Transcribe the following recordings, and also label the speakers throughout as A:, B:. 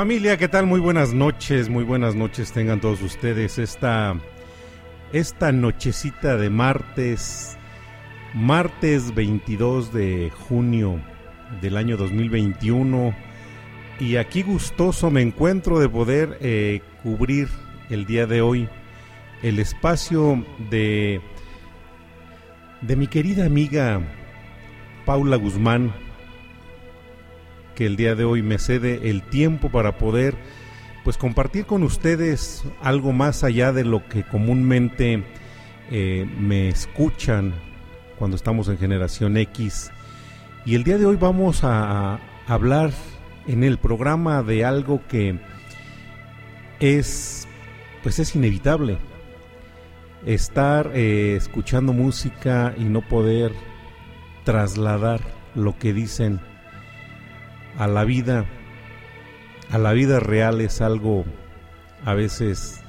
A: Familia, ¿qué tal? Muy buenas noches, muy buenas noches tengan todos ustedes. Esta, esta nochecita de martes, martes 22 de junio del año 2021. Y aquí gustoso me encuentro de poder eh, cubrir el día de hoy el espacio de, de mi querida amiga Paula Guzmán que el día de hoy me cede el tiempo para poder pues compartir con ustedes algo más allá de lo que comúnmente eh, me escuchan cuando estamos en generación X. Y el día de hoy vamos a hablar en el programa de algo que es pues es inevitable estar eh, escuchando música y no poder trasladar lo que dicen a la vida, a la vida real es algo a veces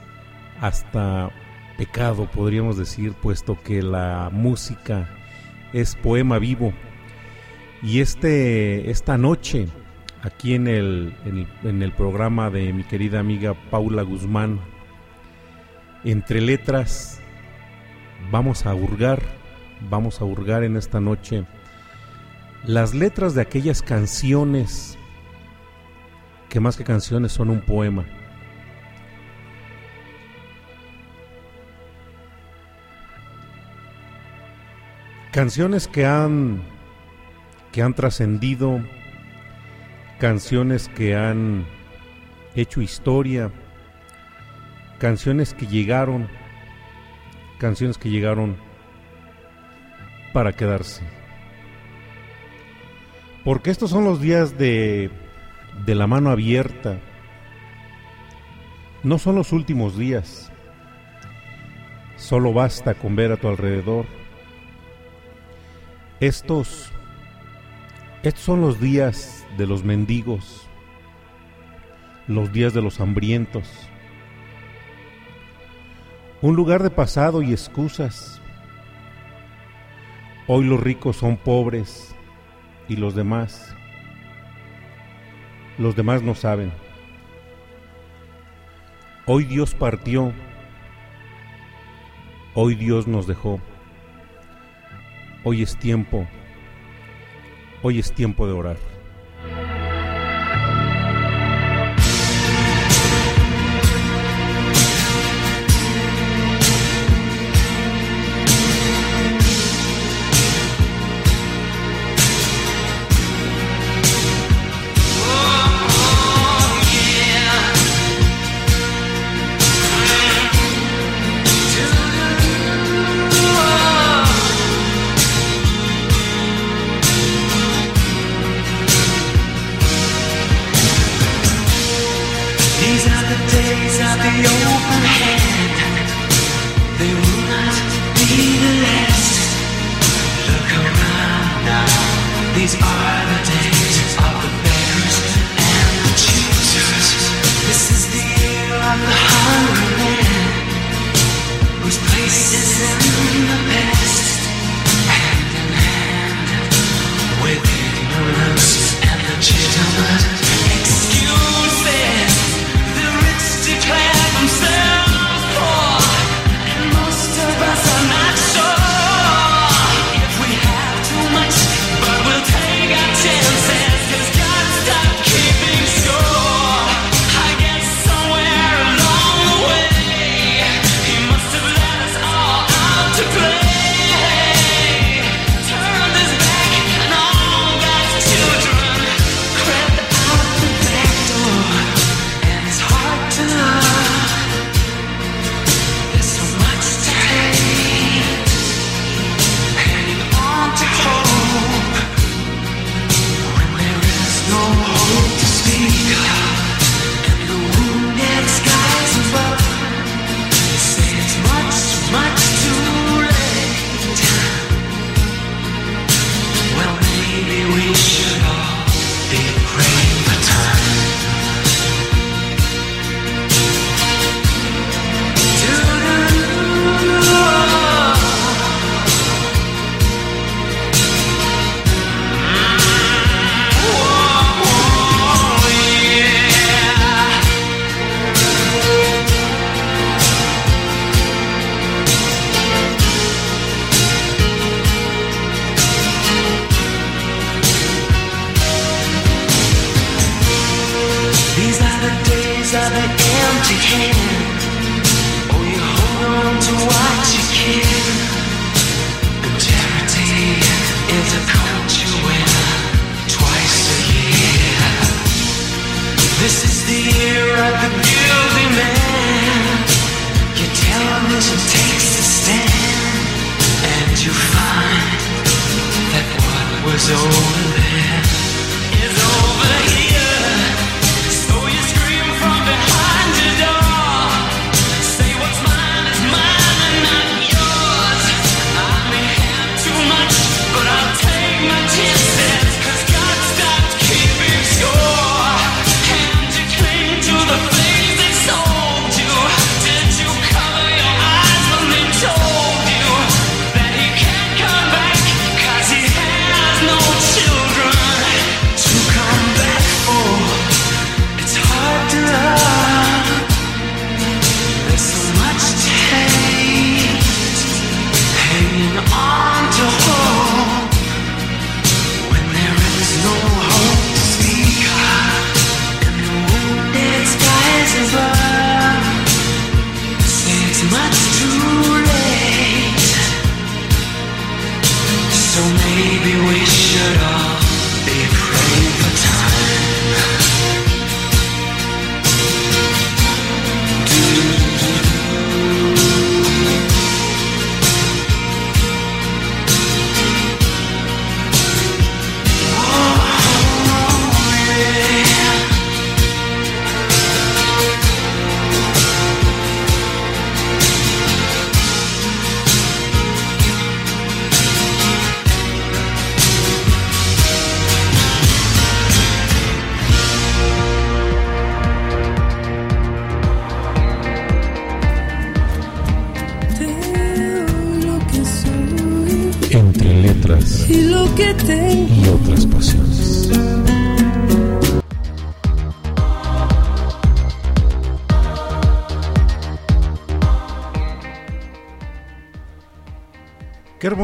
A: hasta pecado, podríamos decir, puesto que la música es poema vivo. Y este, esta noche, aquí en el, en el programa de mi querida amiga Paula Guzmán, entre letras, vamos a hurgar, vamos a hurgar en esta noche las letras de aquellas canciones que más que canciones son un poema. Canciones que han que han trascendido, canciones que han hecho historia, canciones que llegaron, canciones que llegaron para quedarse. Porque estos son los días de, de la mano abierta. No son los últimos días. Solo basta con ver a tu alrededor. Estos, estos son los días de los mendigos, los días de los hambrientos. Un lugar de pasado y excusas. Hoy los ricos son pobres y los demás, los demás no saben. Hoy Dios partió, hoy Dios nos dejó, hoy es tiempo, hoy es tiempo de orar.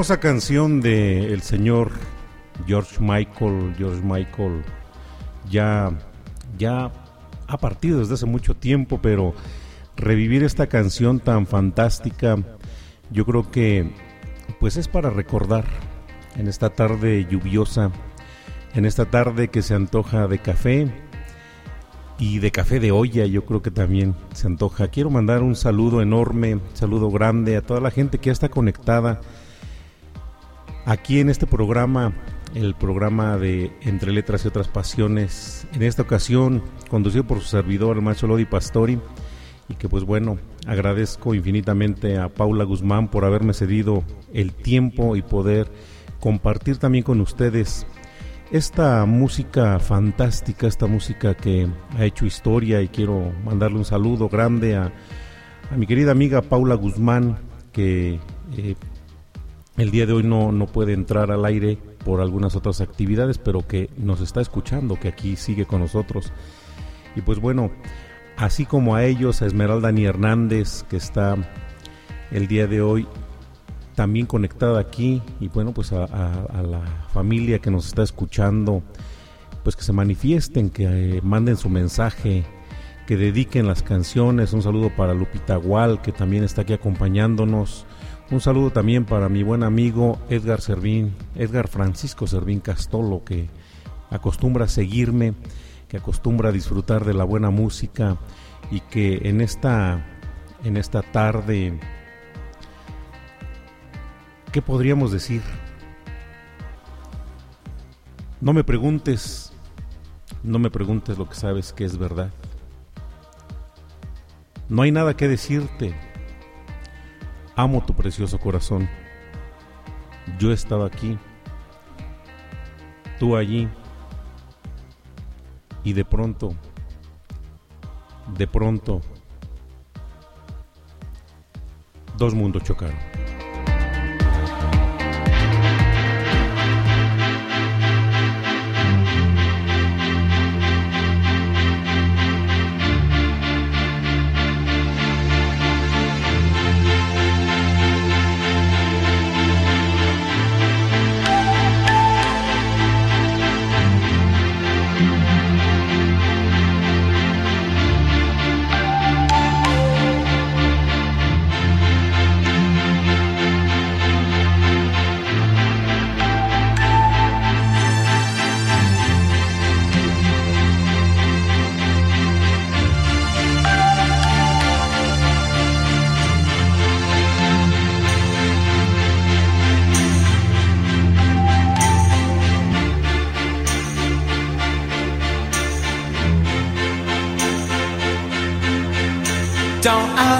A: Hermosa canción de el señor George Michael. George Michael ya, ya ha partido desde hace mucho tiempo, pero revivir esta canción tan fantástica, yo creo que pues es para recordar en esta tarde lluviosa, en esta tarde que se antoja de café y de café de olla, yo creo que también se antoja. Quiero mandar un saludo enorme, saludo grande a toda la gente que ya está conectada aquí en este programa, el programa de Entre Letras y otras Pasiones, en esta ocasión conducido por su servidor, el maestro Lodi Pastori, y que pues bueno, agradezco infinitamente a Paula Guzmán por haberme cedido el tiempo y poder compartir también con ustedes esta música fantástica, esta música que ha hecho historia y quiero mandarle un saludo grande a, mi querida amiga Paula Guzmán que eh, el día de hoy no, no puede entrar al aire por algunas otras actividades, pero que nos está escuchando, que aquí sigue con nosotros. Y pues bueno, así como a ellos, a Esmeralda Ni Hernández, que está el día de hoy también conectada aquí, y bueno, pues a, la familia que nos está escuchando, pues que se manifiesten, que eh, manden su mensaje, que dediquen las canciones. Un saludo para Lupita Gual, que también está aquí acompañándonos un saludo también para mi buen amigo Edgar Servín, Edgar Francisco Servín Castolo, que acostumbra seguirme, que acostumbra a disfrutar de la buena música y que en esta, en esta tarde, ¿qué podríamos decir? No me preguntes, no me preguntes lo que sabes que es verdad. No hay nada que decirte, Amo tu precioso corazón. Yo estaba aquí, tú allí, y de pronto, de pronto, dos mundos chocaron.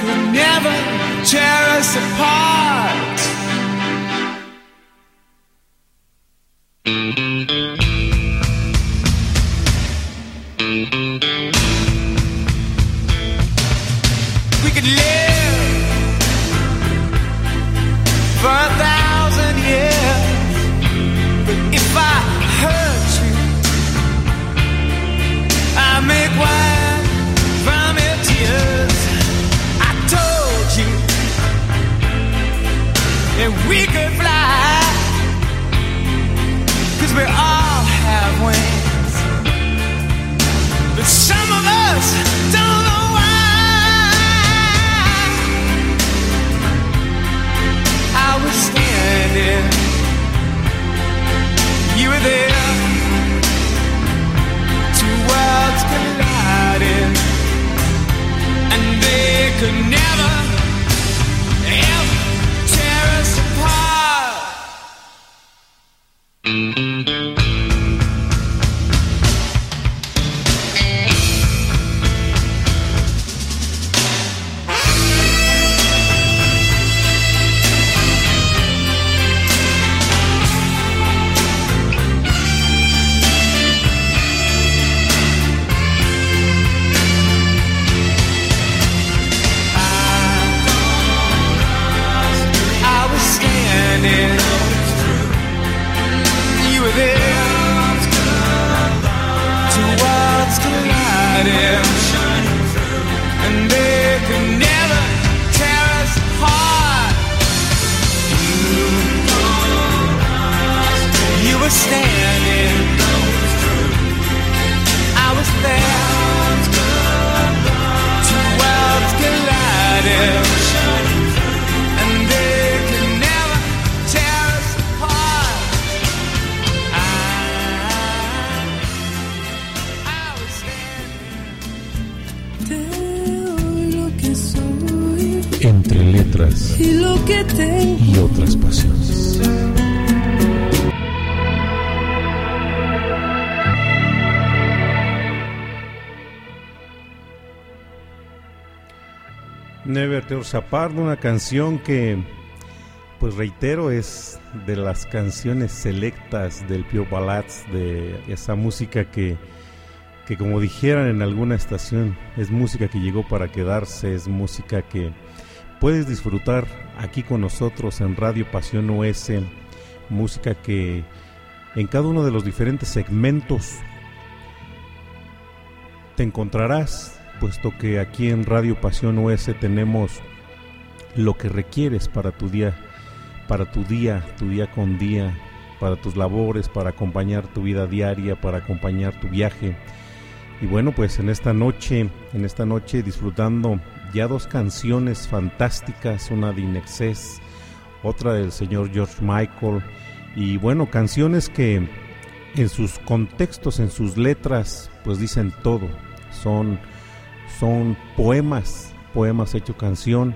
B: could never tear us apart. Mm-hmm. Apart,
A: una canción que, pues reitero, es de las canciones selectas del Pure Ballads, de esa música que, que como dijeran en alguna estación, es música que llegó para quedarse, es música que puedes disfrutar aquí con nosotros en Radio Pasión OS, música que en cada uno de los diferentes segmentos te encontrarás, puesto que aquí en Radio Pasión OS tenemos lo que requieres para tu día, para tu día, tu día con día, para tus labores, para acompañar tu vida diaria, para acompañar tu viaje. Y bueno, pues en esta noche, en esta noche disfrutando ya dos canciones fantásticas, una de Inexcess, otra del señor George Michael, y bueno, canciones que en sus contextos, en sus letras, pues dicen todo. Son, son poemas, poemas hecho canción.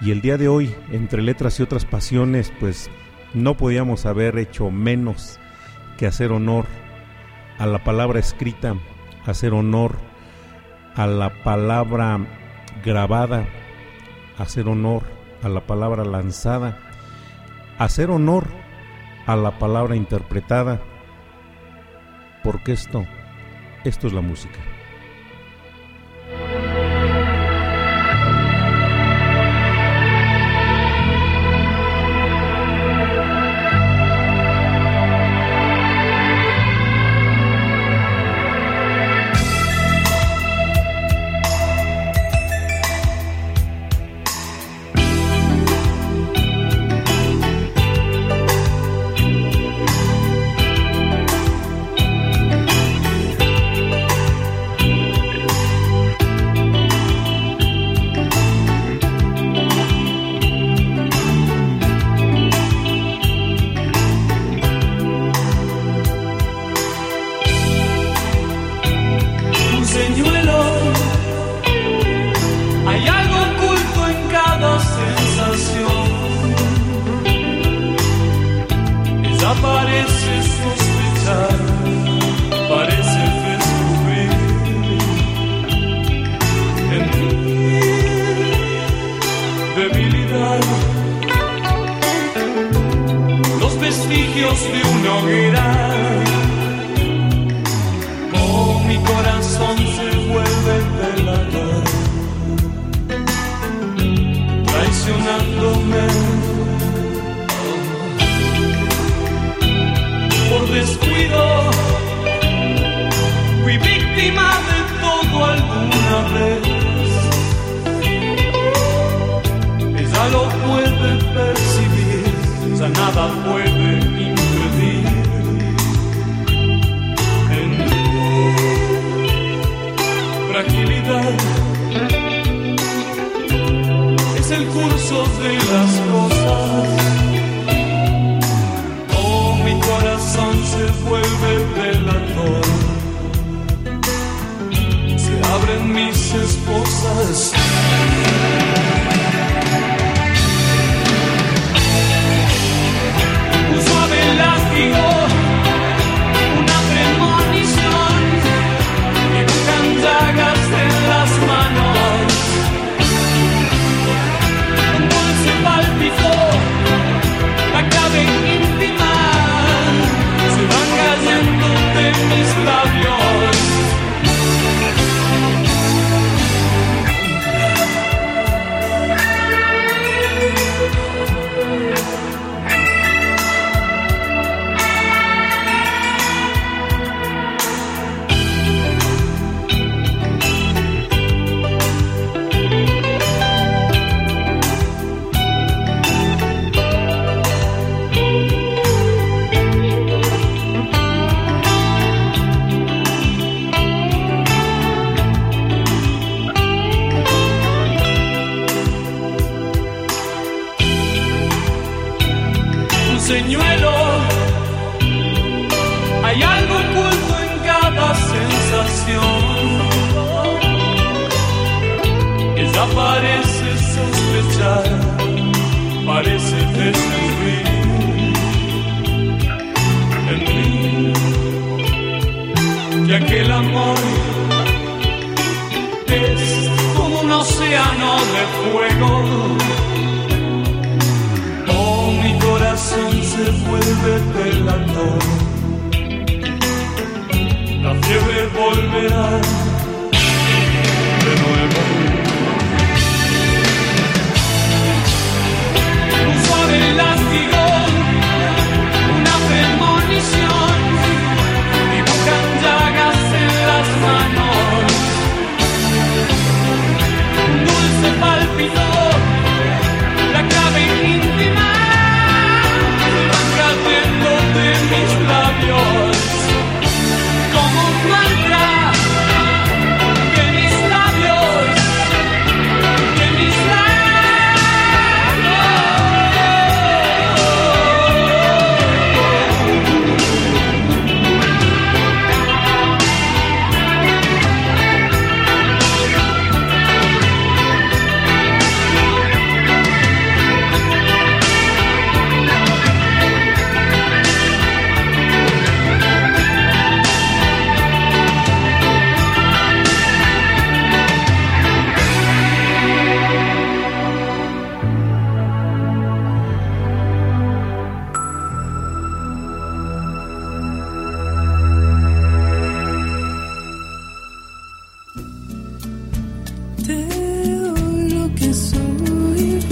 A: Y el día de hoy, entre letras y otras pasiones, pues no podíamos haber hecho menos que hacer honor a la palabra escrita, hacer honor a la palabra grabada, hacer honor a la palabra lanzada, hacer honor a la palabra interpretada, porque esto, esto es la música.
C: De una hoguera. Oh, mi corazón se vuelve delatar, traicionándome. Por descuido, fui víctima de todo alguna vez. Ella lo puede percibir. nada puede es el curso de las cosas. Oh, mi corazón se vuelve delator. Se abren mis esposas. Un suave látigo, Hay algo oculto en cada sensación. Ella parece sospechar, parece descubrir que aquel amor es como un océano de fuego. Corazón se vuelve delator. La fiebre volverá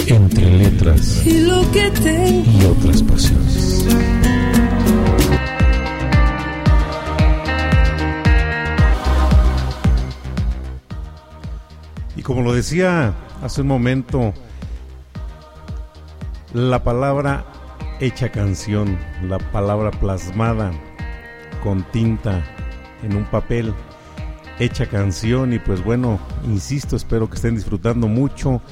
A: Entre letras
D: y
A: otras pasiones. Y como lo decía hace un momento, la palabra hecha canción, la palabra plasmada con tinta en un papel, hecha canción y pues bueno, insisto, espero que estén disfrutando mucho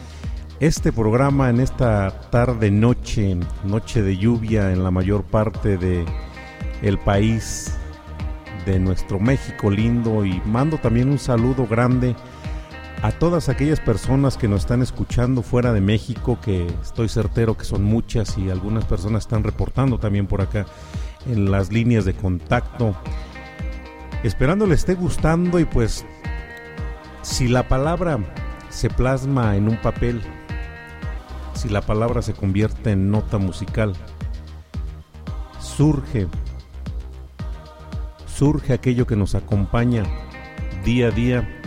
A: este programa en esta tarde noche, noche de lluvia en la mayor parte de el país de nuestro México lindo y mando también un saludo grande a todas aquellas personas que nos están escuchando fuera de México, que estoy certero que son muchas y algunas personas están reportando también por acá en las líneas de contacto. Esperando les esté gustando y pues si la palabra se plasma en un papel, si la palabra se convierte en nota musical, surge, surge aquello que nos acompaña día a día,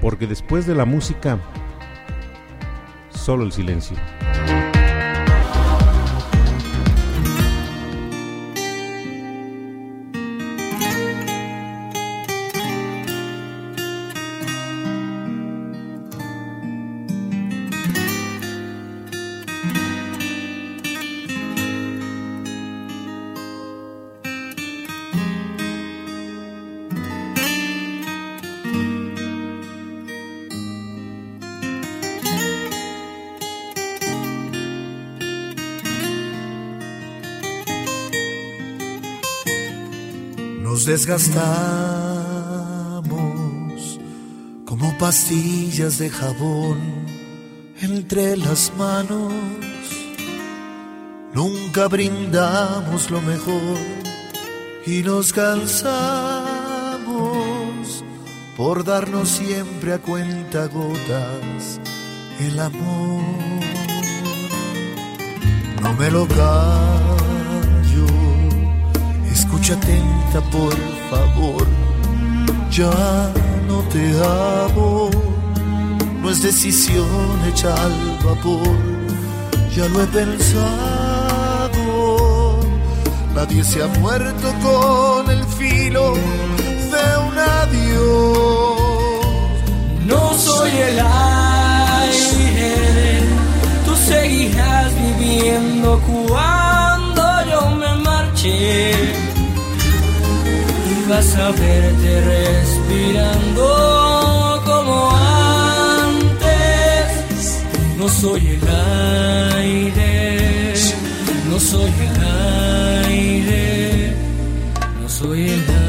A: porque después de la música, solo el silencio.
E: Desgastamos como pastillas de jabón entre las manos. Nunca brindamos lo mejor y nos cansamos por darnos siempre a cuenta gotas el amor. No me lo callo, atenta por favor, ya no te amo, no es decisión hecha al vapor, ya lo he pensado, nadie se ha muerto con el filo de un adiós.
D: No soy el aire, tú seguirás viviendo cuando yo me marche. Vas a verte respirando como antes. No soy el aire, no soy el aire, no soy el aire.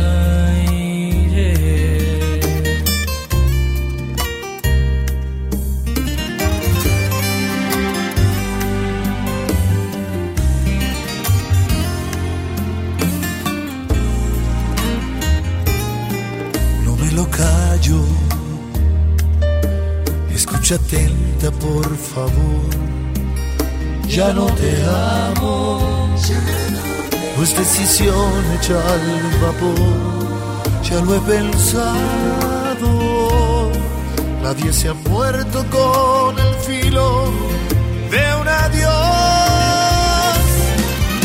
E: Escucha atenta, por favor. Ya no te amo. No es decisión hecha al vapor. Ya lo he pensado. Nadie se ha muerto con el filo de un adiós.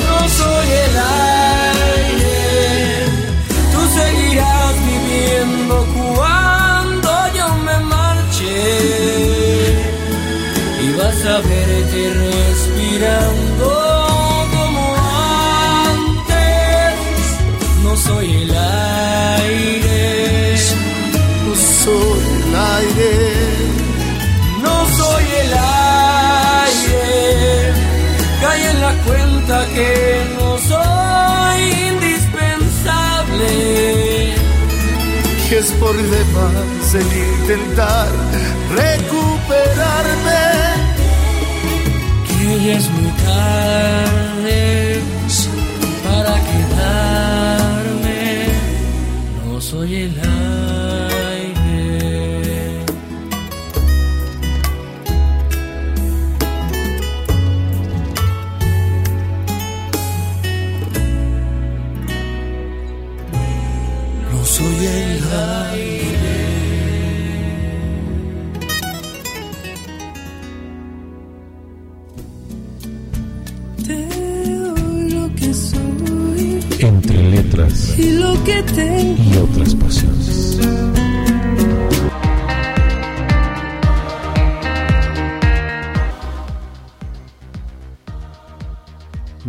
D: No soy el
E: por demás el intentar recuperarme.
D: Que ya es muy tarde para quedarme. No soy el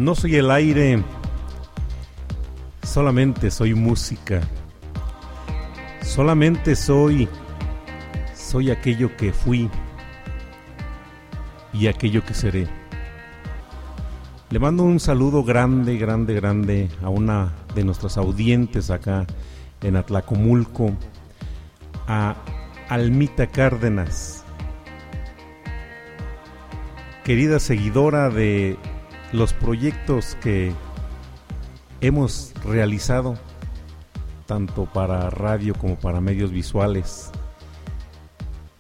E: No soy el aire,
A: solamente soy música. Solamente soy soy aquello que fui y aquello que seré. Le mando un saludo grande, grande, grande a una de nuestras audientes acá en Atlacomulco, a Almita Cárdenas, querida seguidora de los proyectos que hemos realizado, tanto para radio como para medios visuales.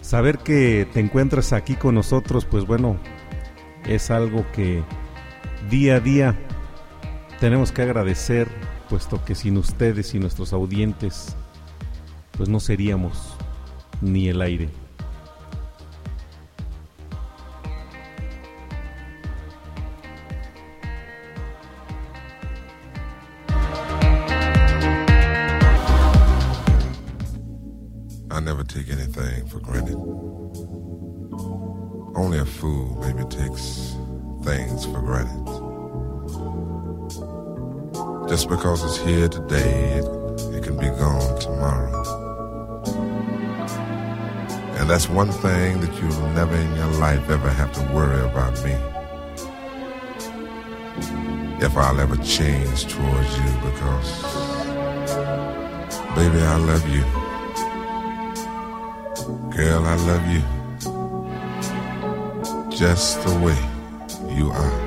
A: Saber que te encuentras aquí con nosotros, pues bueno, es algo que día a día tenemos que agradecer, puesto que sin ustedes y nuestros audientes, pues no seríamos ni el aire.
F: Because it's here today, it, it can be gone tomorrow. And that's one thing that you'll never in your life ever have to worry about me. If I'll ever change towards you because Baby, I love you. Girl, I love you. Just the way you are.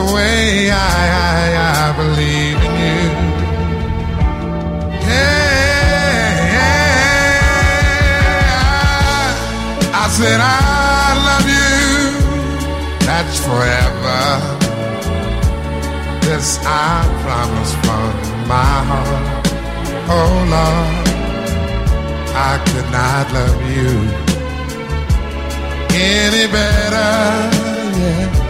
F: the way I, I, I believe in you? Yeah, I said I love you. That's forever. This I promise from my heart. Oh Lord. I could not love you any better. Yeah.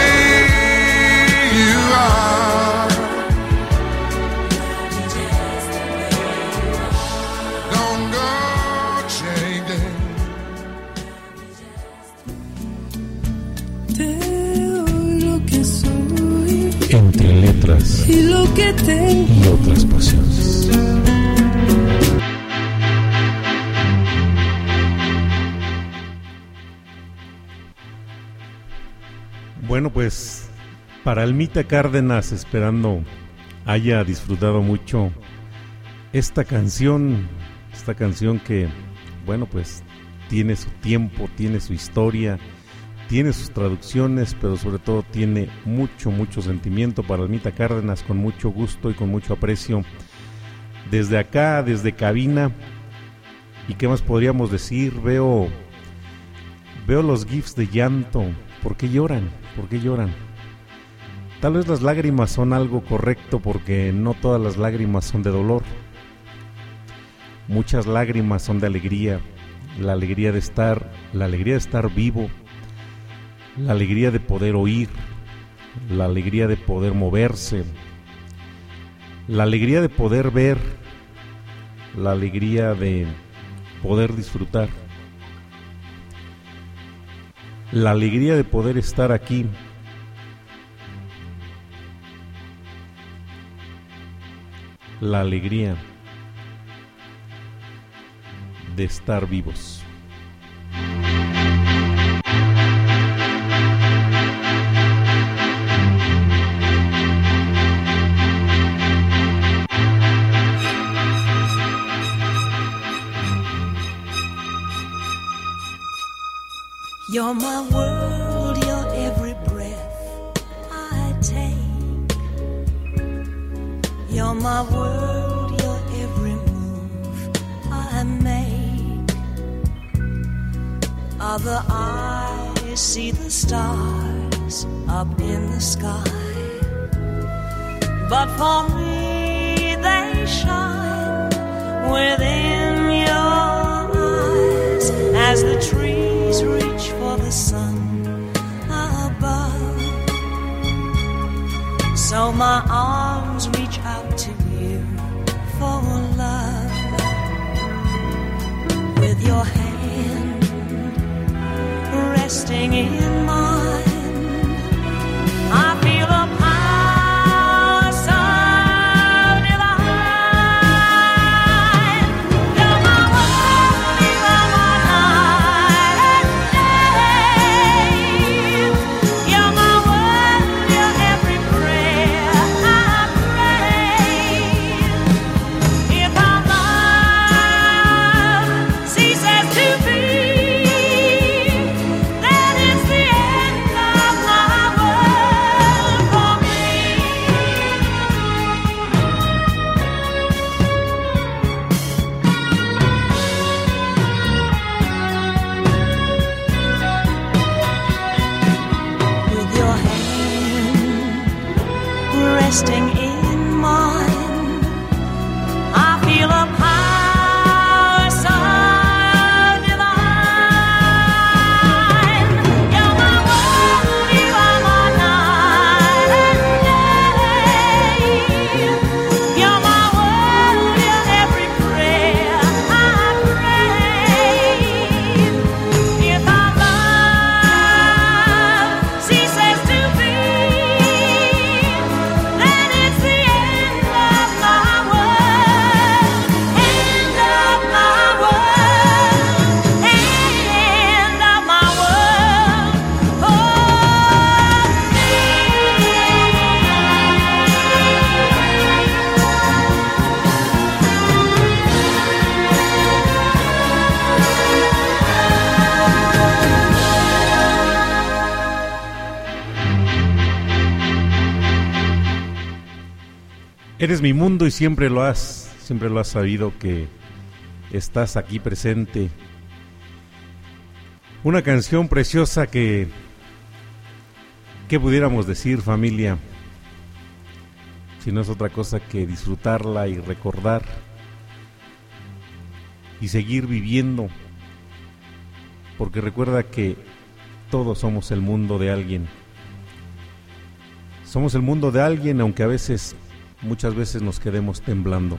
D: y lo que tengo.
A: y otras pasiones. Bueno, pues para Almita Cárdenas, esperando haya disfrutado mucho esta canción, esta canción que, bueno, pues tiene su tiempo, tiene su historia, tiene sus traducciones, pero sobre todo tiene mucho, mucho sentimiento para Almita Cárdenas, con mucho gusto y con mucho aprecio. Desde acá, desde cabina, ¿y qué más podríamos decir? Veo, veo los gifs de llanto ¿Por qué lloran? ¿Por qué lloran? Tal vez las lágrimas son algo correcto porque no todas las lágrimas son de dolor. Muchas lágrimas son de alegría, la alegría de estar, la alegría de estar vivo, la alegría de poder oír, la alegría de poder moverse, la alegría de poder ver, la alegría de poder disfrutar, la alegría de poder estar aquí la alegría de estar vivos.
G: You're my world, you're every breath I take. You're my world, you're every move I make. Other eyes see the stars up in the sky. But for me, they shine within your eyes as the trees reach sun above. So my arms reach out to you for love. With your hand resting in mine,
A: Eres mi mundo y siempre lo has, siempre lo has sabido que estás aquí presente. Una canción preciosa que ¿qué pudiéramos decir, familia? Si no es otra cosa que disfrutarla y recordar y seguir viviendo. Porque recuerda que todos somos el mundo de alguien. Somos el mundo de alguien, aunque a veces, muchas veces nos quedemos temblando.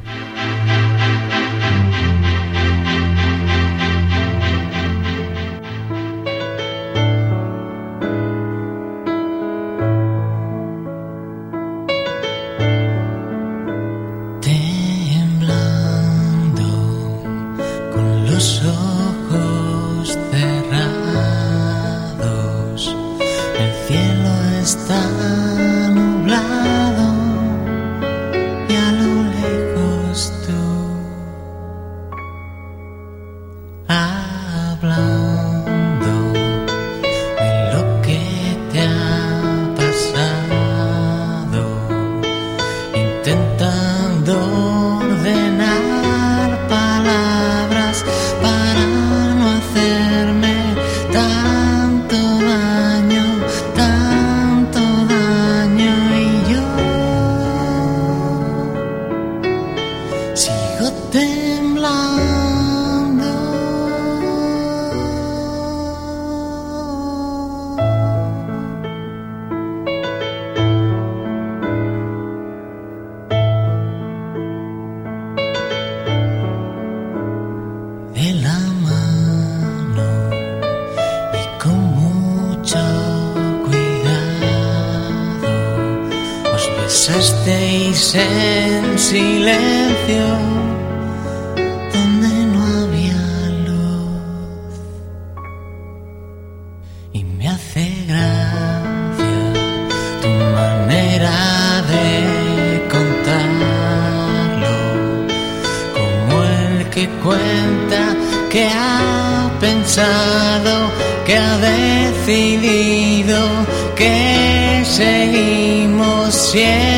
H: Decidido que seguimos siendo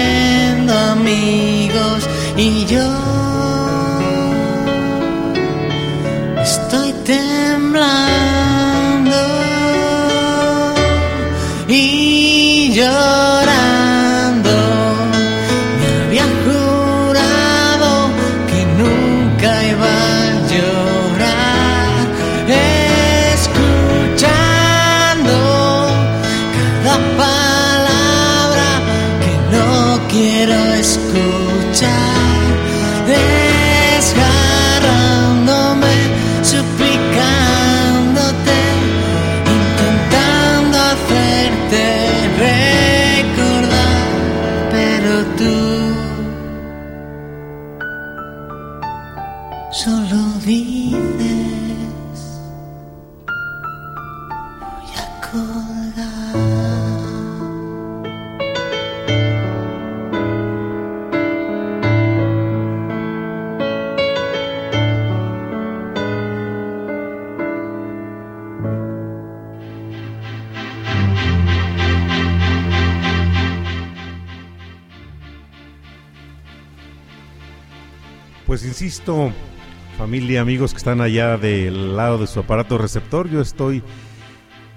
H: amigos que
A: están allá del lado de su aparato receptor, yo estoy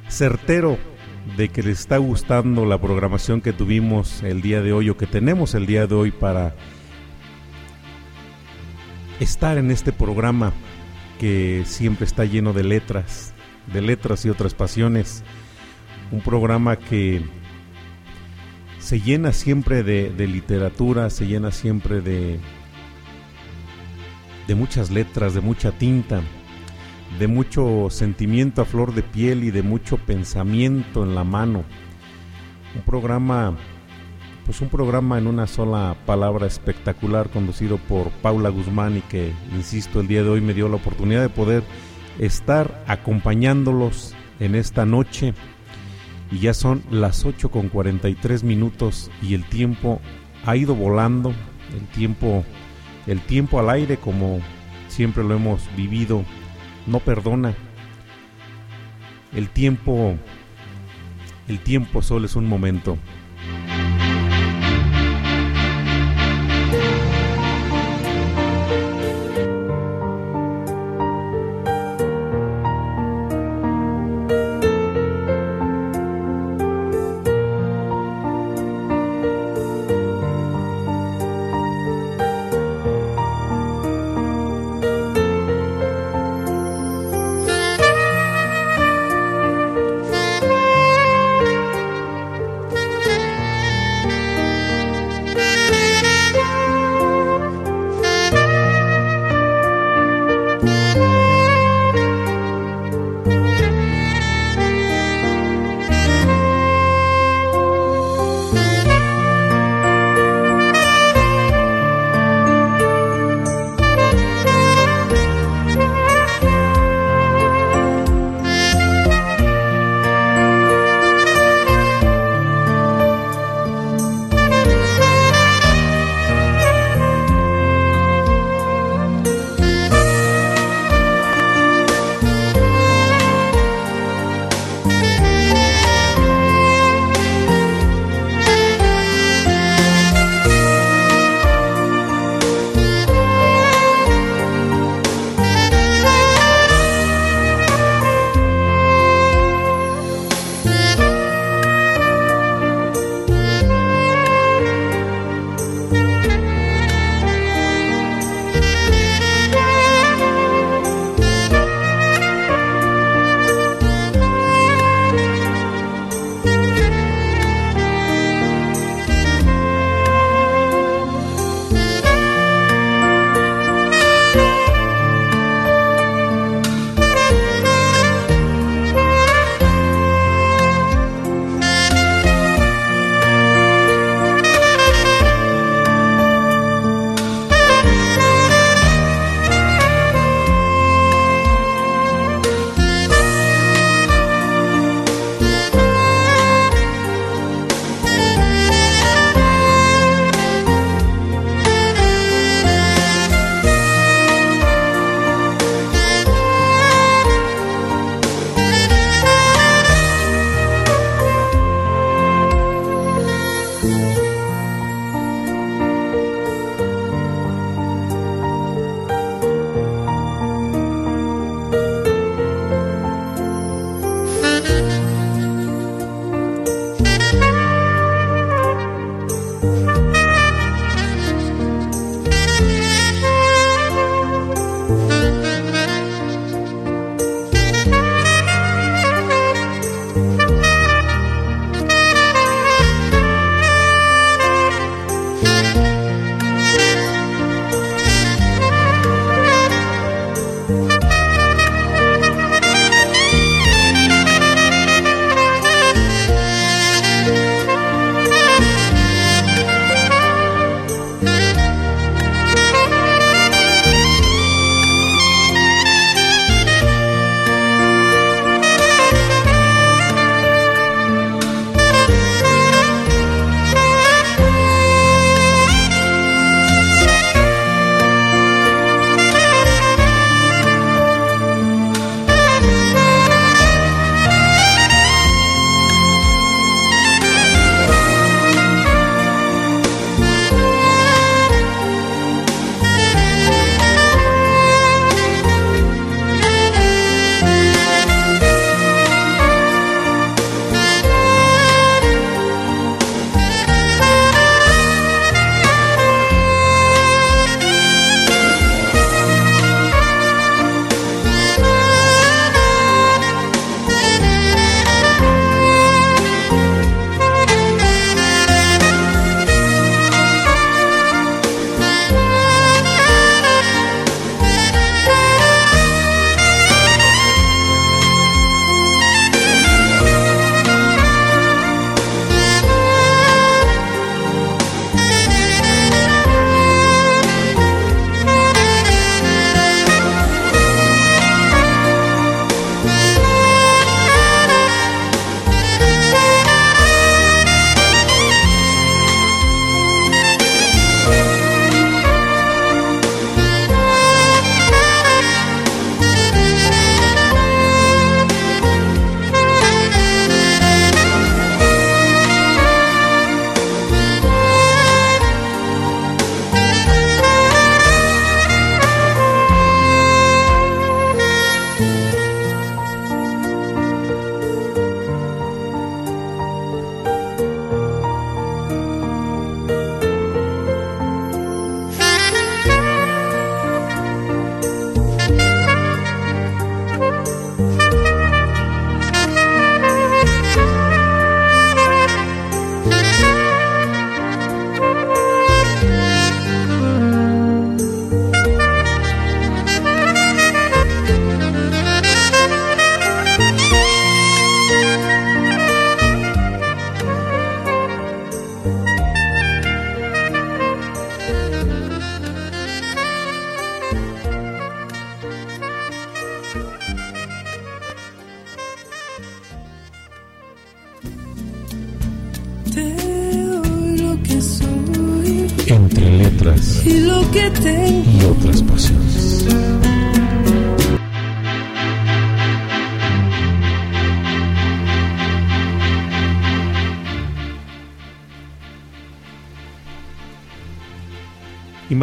A: certero de que les está gustando la programación que tuvimos el día de hoy o que tenemos el día de hoy para estar en este programa que siempre está lleno de letras, de letras y otras pasiones. Un programa que se llena siempre de, de literatura, se llena siempre de, de muchas letras, de mucha tinta, de mucho sentimiento a flor de piel y de mucho pensamiento en la mano. Un programa, pues un programa en una sola palabra espectacular conducido por Paula Guzmán y que, insisto, el día de hoy me dio la oportunidad de poder estar acompañándolos en esta noche. Y ya son las 8 con 43 minutos y el tiempo ha ido volando, el tiempo el tiempo al aire, como siempre lo hemos vivido, no perdona. El tiempo, el tiempo solo es un momento.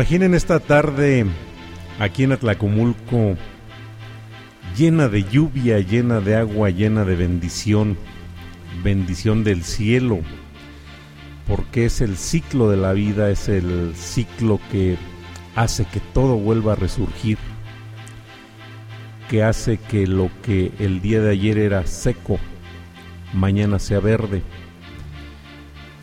A: Imaginen esta tarde aquí en Atlacomulco llena de lluvia, llena de agua, llena de bendición, bendición del cielo, porque es el ciclo de la vida, es el ciclo que hace que todo vuelva a resurgir, que hace que lo que el día de ayer era seco, mañana sea verde.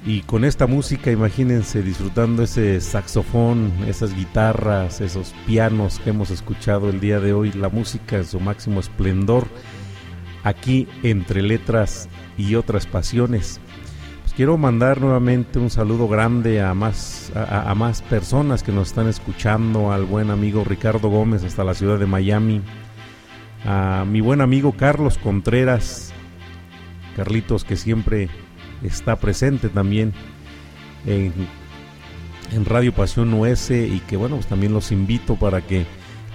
A: Y con esta música, imagínense disfrutando ese saxofón, esas guitarras, esos pianos que hemos escuchado el día de hoy, la música en su máximo esplendor, aquí entre letras y otras pasiones. Pues quiero mandar nuevamente un saludo grande a más, a, a más personas que nos están escuchando, al buen amigo Ricardo Gómez hasta la ciudad de Miami, a mi buen amigo Carlos Contreras, Carlitos que siempre está presente también en, en Radio Pasión US y que bueno, pues también los invito para que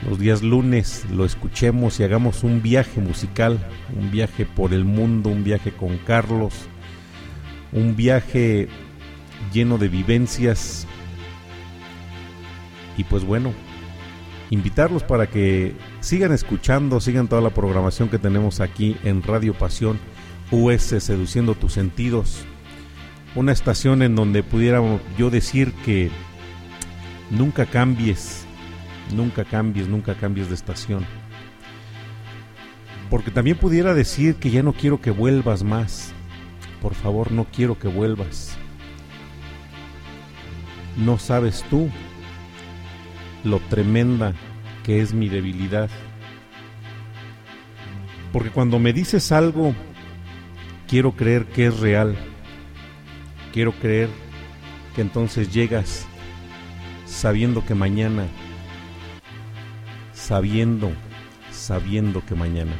A: los días lunes lo escuchemos y hagamos un viaje musical, un viaje por el mundo, un viaje con Carlos, un viaje lleno de vivencias. Y pues bueno, invitarlos para que sigan escuchando, sigan toda la programación que tenemos aquí en Radio Pasión US Seduciendo tus sentidos. Una estación en donde pudiera yo decir que nunca cambies, nunca cambies, nunca cambies de estación. Porque también pudiera decir que ya no quiero que vuelvas más. Por favor, no quiero que vuelvas. No sabes tú lo tremenda que es mi debilidad. Porque cuando me dices algo quiero creer que es real. Quiero creer que entonces llegas sabiendo que mañana, sabiendo, sabiendo que mañana.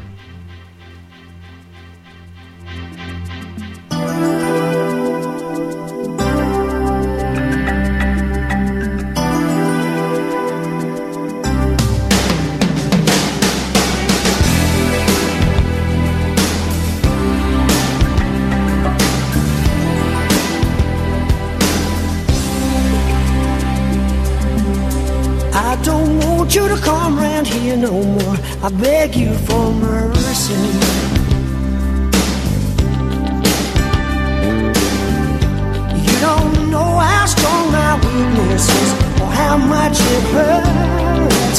G: No more. I beg you for mercy. You don't know how strong my weakness is or how much it hurts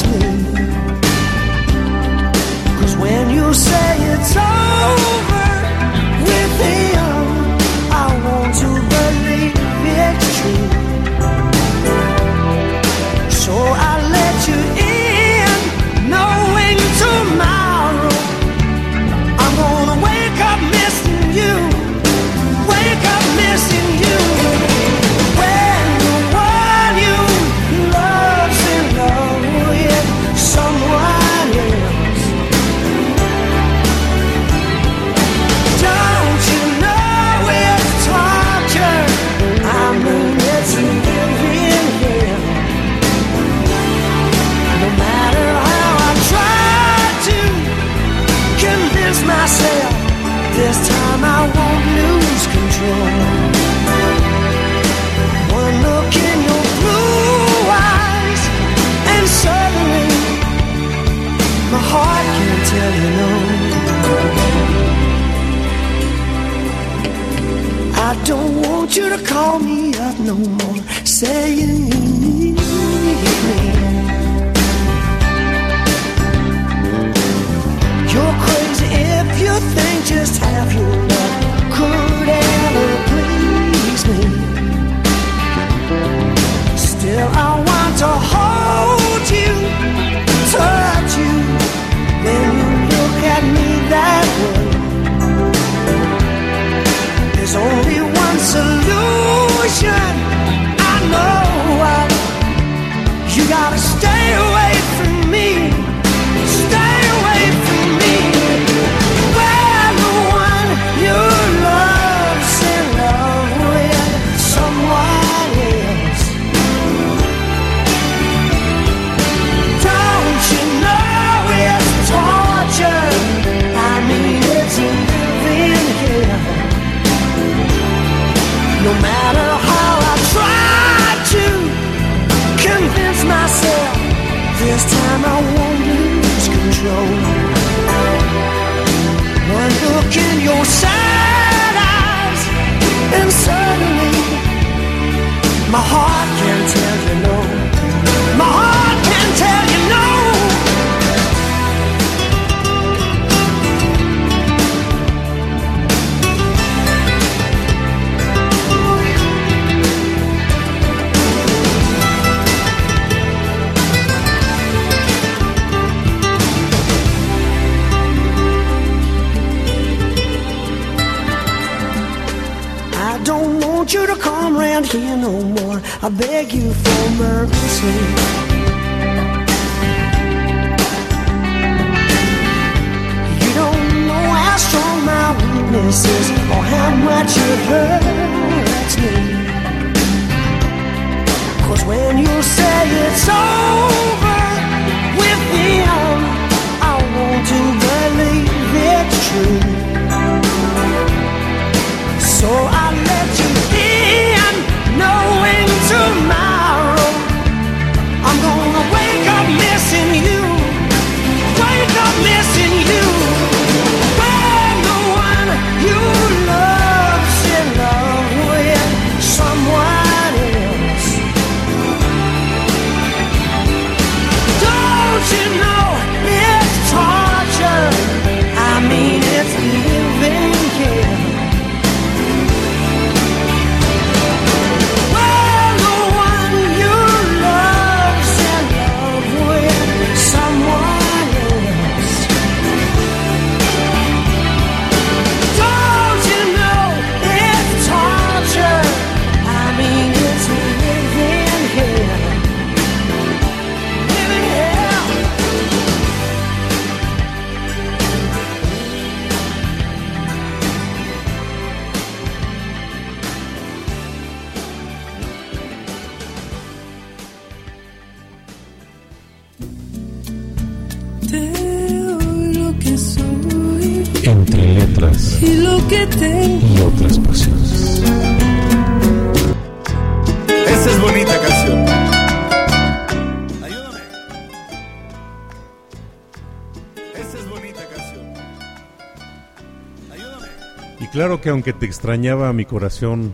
D: Que
A: aunque te extrañaba mi corazón,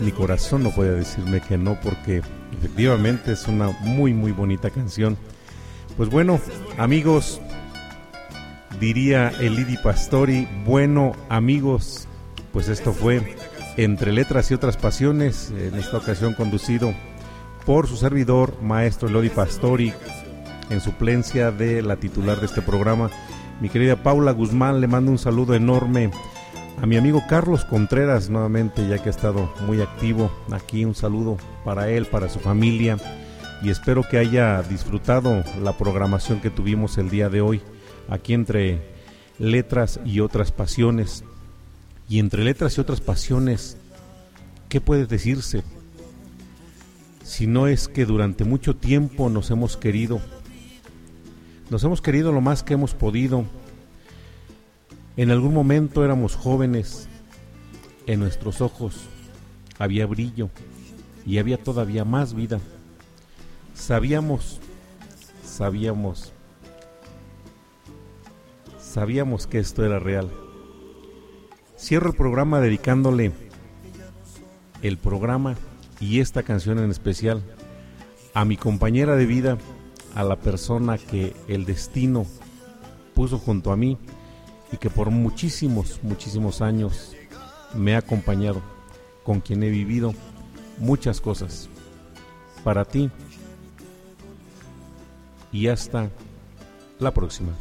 A: mi corazón no puede decirme que no porque efectivamente es una muy muy bonita canción. Pues bueno, amigos, diría Elidi Pastori, bueno amigos, pues esto fue Entre Letras y otras Pasiones, en esta ocasión conducido por su servidor, maestro Elodi Pastori, en suplencia de la titular de este programa, mi querida Paula Guzmán, le mando un saludo enorme a mi amigo Carlos Contreras nuevamente, ya que ha estado muy activo aquí, un saludo para él, para su familia y espero que haya disfrutado la programación que tuvimos el día de hoy aquí entre letras y otras pasiones. Y entre letras y otras pasiones, ¿qué puede decirse? Si no es que durante mucho tiempo nos hemos querido, nos hemos querido lo más que hemos podido. En algún momento éramos jóvenes, en nuestros ojos había brillo y había todavía más vida. Sabíamos, sabíamos, sabíamos que esto era real. Cierro el programa dedicándole el programa y esta canción en especial a mi compañera de vida, a la persona que el destino puso junto a mí y que por muchísimos, muchísimos años me ha acompañado, con quien he vivido muchas cosas. Para ti y hasta la próxima.